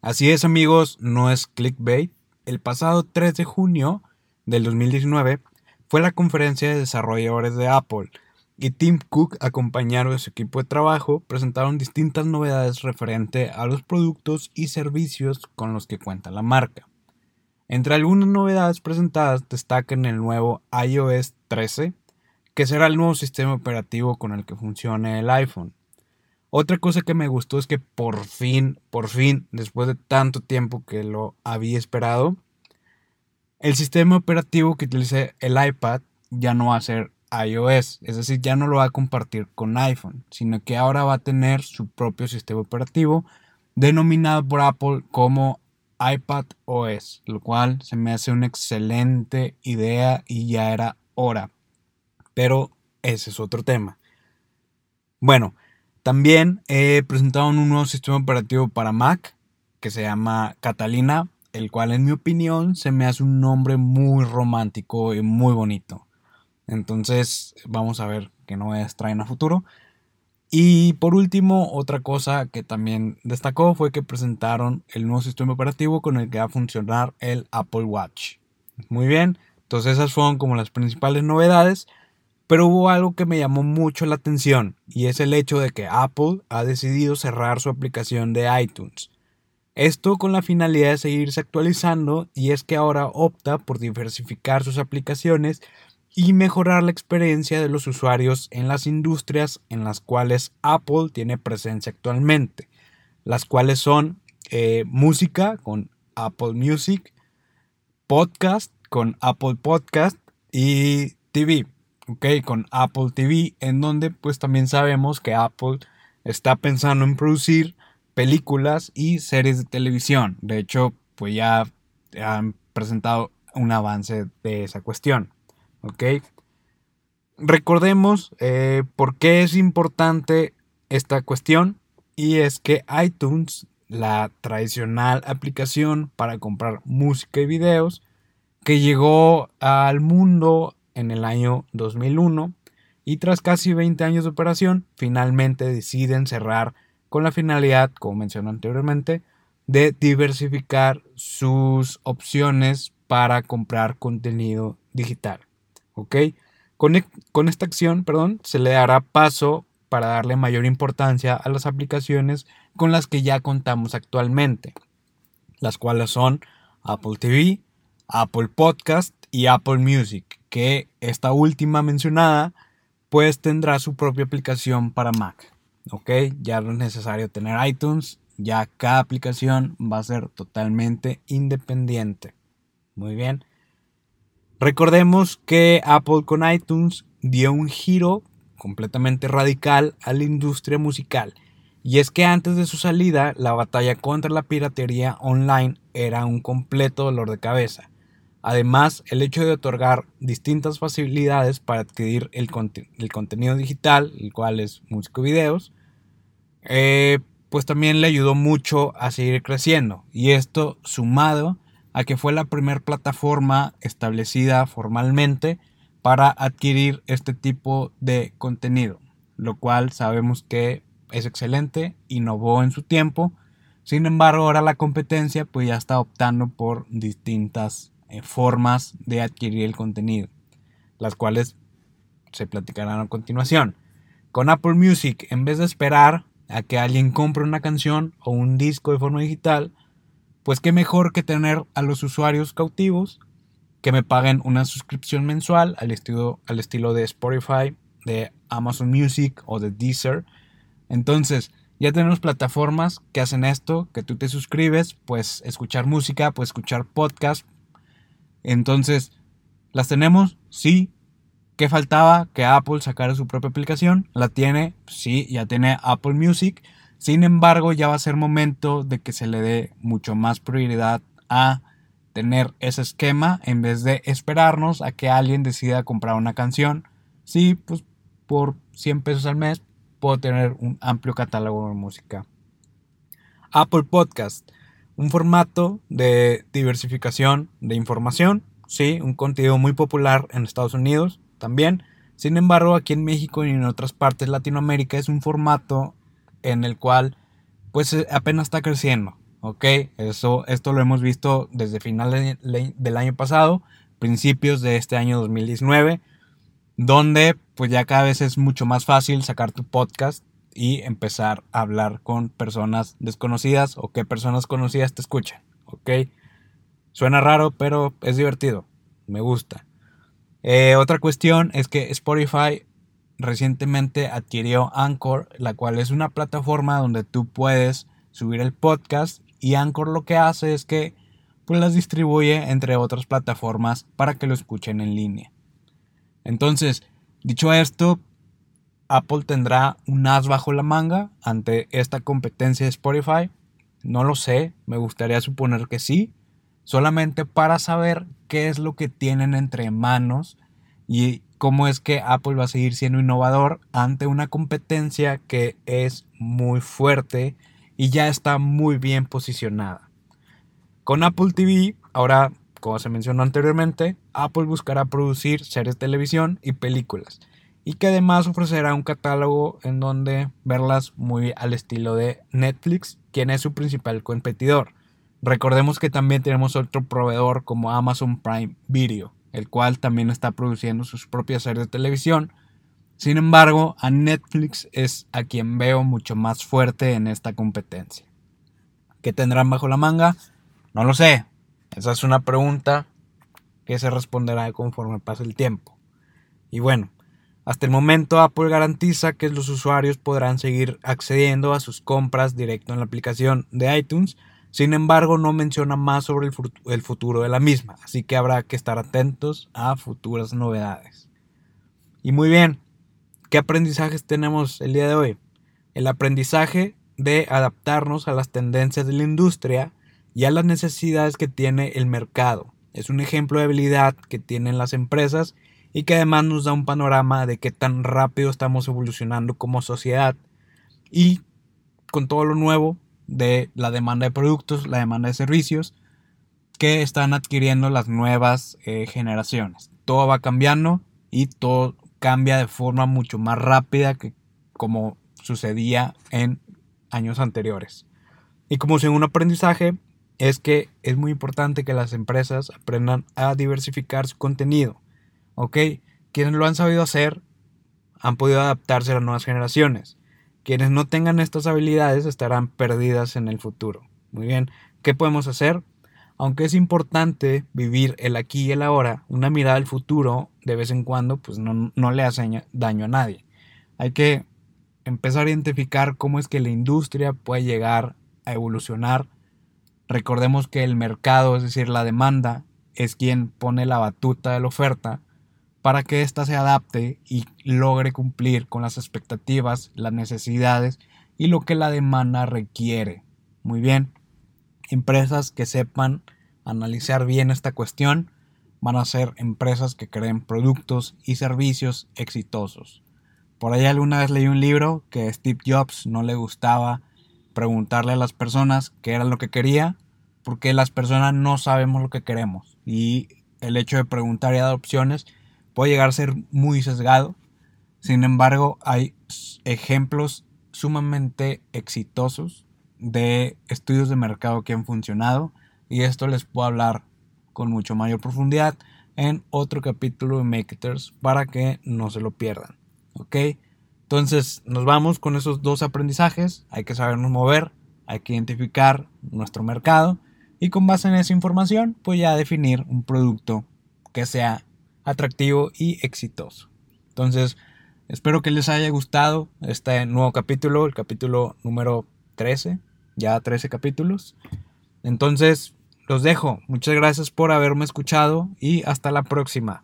Así es amigos, no es clickbait. El pasado 3 de junio del 2019 fue la conferencia de desarrolladores de Apple y Tim Cook, acompañado de su equipo de trabajo, presentaron distintas novedades referente a los productos y servicios con los que cuenta la marca. Entre algunas novedades presentadas destacan el nuevo iOS 13, que será el nuevo sistema operativo con el que funcione el iPhone. Otra cosa que me gustó es que por fin, por fin, después de tanto tiempo que lo había esperado, el sistema operativo que utilice el iPad ya no va a ser iOS, es decir, ya no lo va a compartir con iPhone, sino que ahora va a tener su propio sistema operativo denominado por Apple como iPad OS, lo cual se me hace una excelente idea y ya era hora. Pero ese es otro tema. Bueno, también he presentado un nuevo sistema operativo para Mac que se llama Catalina, el cual en mi opinión se me hace un nombre muy romántico y muy bonito. Entonces vamos a ver qué novedades traen a futuro. Y por último, otra cosa que también destacó fue que presentaron el nuevo sistema operativo con el que va a funcionar el Apple Watch. Muy bien, entonces esas fueron como las principales novedades. Pero hubo algo que me llamó mucho la atención y es el hecho de que Apple ha decidido cerrar su aplicación de iTunes. Esto con la finalidad de seguirse actualizando y es que ahora opta por diversificar sus aplicaciones y mejorar la experiencia de los usuarios en las industrias en las cuales Apple tiene presencia actualmente, las cuales son eh, música con Apple Music, podcast con Apple Podcast y TV. ¿Ok? Con Apple TV, en donde pues también sabemos que Apple está pensando en producir películas y series de televisión. De hecho, pues ya han presentado un avance de esa cuestión, ¿ok? Recordemos eh, por qué es importante esta cuestión y es que iTunes, la tradicional aplicación para comprar música y videos, que llegó al mundo en el año 2001 y tras casi 20 años de operación finalmente deciden cerrar con la finalidad, como mencioné anteriormente, de diversificar sus opciones para comprar contenido digital. ¿Ok? Con, e, con, esta acción, perdón, se le dará paso para darle mayor importancia a las aplicaciones con las que ya contamos actualmente, las cuales son Apple TV, Apple Podcast y Apple Music, que esta última mencionada pues tendrá su propia aplicación para Mac. Ok, ya no es necesario tener iTunes, ya cada aplicación va a ser totalmente independiente. Muy bien. Recordemos que Apple con iTunes dio un giro completamente radical a la industria musical. Y es que antes de su salida, la batalla contra la piratería online era un completo dolor de cabeza. Además, el hecho de otorgar distintas facilidades para adquirir el, contenido digital, el cual es música y videos, eh, pues también le ayudó mucho a seguir creciendo. Y esto sumado a que fue la primera plataforma establecida formalmente para adquirir este tipo de contenido, lo cual sabemos que es excelente, innovó en su tiempo. Sin embargo, ahora la competencia pues ya está optando por distintas formas de adquirir el contenido, las cuales se platicarán a continuación. Con Apple Music, en vez de esperar a que alguien compre una canción o un disco de forma digital, pues qué mejor que tener a los usuarios cautivos que me paguen una suscripción mensual al estilo, al estilo de Spotify, de Amazon Music o de Deezer. Entonces, ya tenemos plataformas que hacen esto, que tú te suscribes, pues escuchar música, pues escuchar podcast, entonces, ¿las tenemos? Sí. ¿Qué faltaba? Que Apple sacara su propia aplicación. ¿La tiene? Sí, ya tiene Apple Music. Sin embargo, ya va a ser momento de que se le dé mucho más prioridad a tener ese esquema en vez de esperarnos a que alguien decida comprar una canción. Sí, pues por 100 pesos al mes puedo tener un amplio catálogo de música. Apple Podcast un formato de diversificación de información, sí, un contenido muy popular en Estados Unidos también, Sin embargo, aquí en México y en otras partes de Latinoamérica es un formato en el cual pues eh, apenas está creciendo, ¿ok? Eso, esto lo hemos visto desde finales del año pasado, principios de este año 2019, donde pues ya cada vez es mucho más fácil sacar tu podcast y empezar a hablar con personas desconocidas o que personas conocidas te escuchan, ¿ok? Suena raro, pero es divertido, me gusta. Eh, otra cuestión es que Spotify recientemente adquirió Anchor, la cual es una plataforma donde tú puedes subir el podcast y Anchor lo que hace es que pues las distribuye entre otras plataformas para que lo escuchen en línea. Entonces, dicho esto, Apple tendrá un as bajo la manga ante esta competencia de Spotify. No lo sé, me gustaría suponer que sí, solamente para saber qué es lo que tienen entre manos y cómo es que Apple va a seguir siendo innovador ante una competencia que es muy fuerte y ya está muy bien posicionada. Con Apple TV, ahora, como se mencionó anteriormente, Apple buscará producir series de televisión y películas y que además ofrecerá un catálogo en donde verlas muy al estilo de Netflix, quien es su principal competidor. Recordemos que también tenemos otro proveedor como Amazon Prime Video el cual también está produciendo sus propias series de televisión. Sin embargo, a Netflix es a quien veo mucho más fuerte en esta competencia. ¿Qué tendrán bajo la manga? No lo sé. Esa es una pregunta que se responderá conforme pase el tiempo. Y bueno, hasta el momento Apple garantiza que los usuarios podrán seguir accediendo a sus compras directo en la aplicación de iTunes sin embargo, no menciona más sobre el futuro de la misma, así que habrá que estar atentos a futuras novedades. Y muy bien, ¿qué aprendizajes tenemos el día de hoy? El aprendizaje de adaptarnos a las tendencias de la industria y a las necesidades que tiene el mercado. Es un ejemplo de habilidad que tienen las empresas y que además nos da un panorama de qué tan rápido estamos evolucionando como sociedad y con todo lo nuevo de la demanda de productos, la demanda de servicios que están adquiriendo las nuevas eh, generaciones. Todo va cambiando y todo cambia de forma mucho más rápida que como sucedía en años anteriores. Y como segundo aprendizaje es que es muy importante que las empresas aprendan a diversificar su contenido. ¿Ok? Quienes lo han sabido hacer han podido adaptarse a las nuevas generaciones. Quienes no tengan estas habilidades estarán perdidas en el futuro. Muy bien, ¿qué podemos hacer? Aunque es importante vivir el aquí y el ahora, una mirada al futuro de vez en cuando pues no, no le hace daño a nadie. Hay que empezar a identificar cómo es que la industria puede llegar a evolucionar. Recordemos que el mercado, es decir, la demanda, es quien pone la batuta de la oferta para que ésta se adapte y logre cumplir con las expectativas, las necesidades y lo que la demanda requiere. Muy bien, empresas que sepan analizar bien esta cuestión van a ser empresas que creen productos y servicios exitosos. Por ahí alguna vez leí un libro que Steve Jobs no le gustaba preguntarle a las personas qué era lo que quería, porque las personas no sabemos lo que queremos y el hecho de preguntar y dar opciones puede llegar a ser muy sesgado. Sin embargo, hay ejemplos sumamente exitosos de estudios de mercado que han funcionado y esto les puedo hablar con mucho mayor profundidad en otro capítulo de Makers para que no se lo pierdan. ¿Ok? Entonces nos vamos con esos dos aprendizajes. Hay que sabernos mover, hay que identificar nuestro mercado y con base en esa información pues ya definir un producto que sea atractivo y exitoso. Entonces, espero que les haya gustado este nuevo capítulo, el capítulo número 13, ya 13 capítulos. Entonces, los dejo. Muchas gracias por haberme escuchado y hasta la próxima.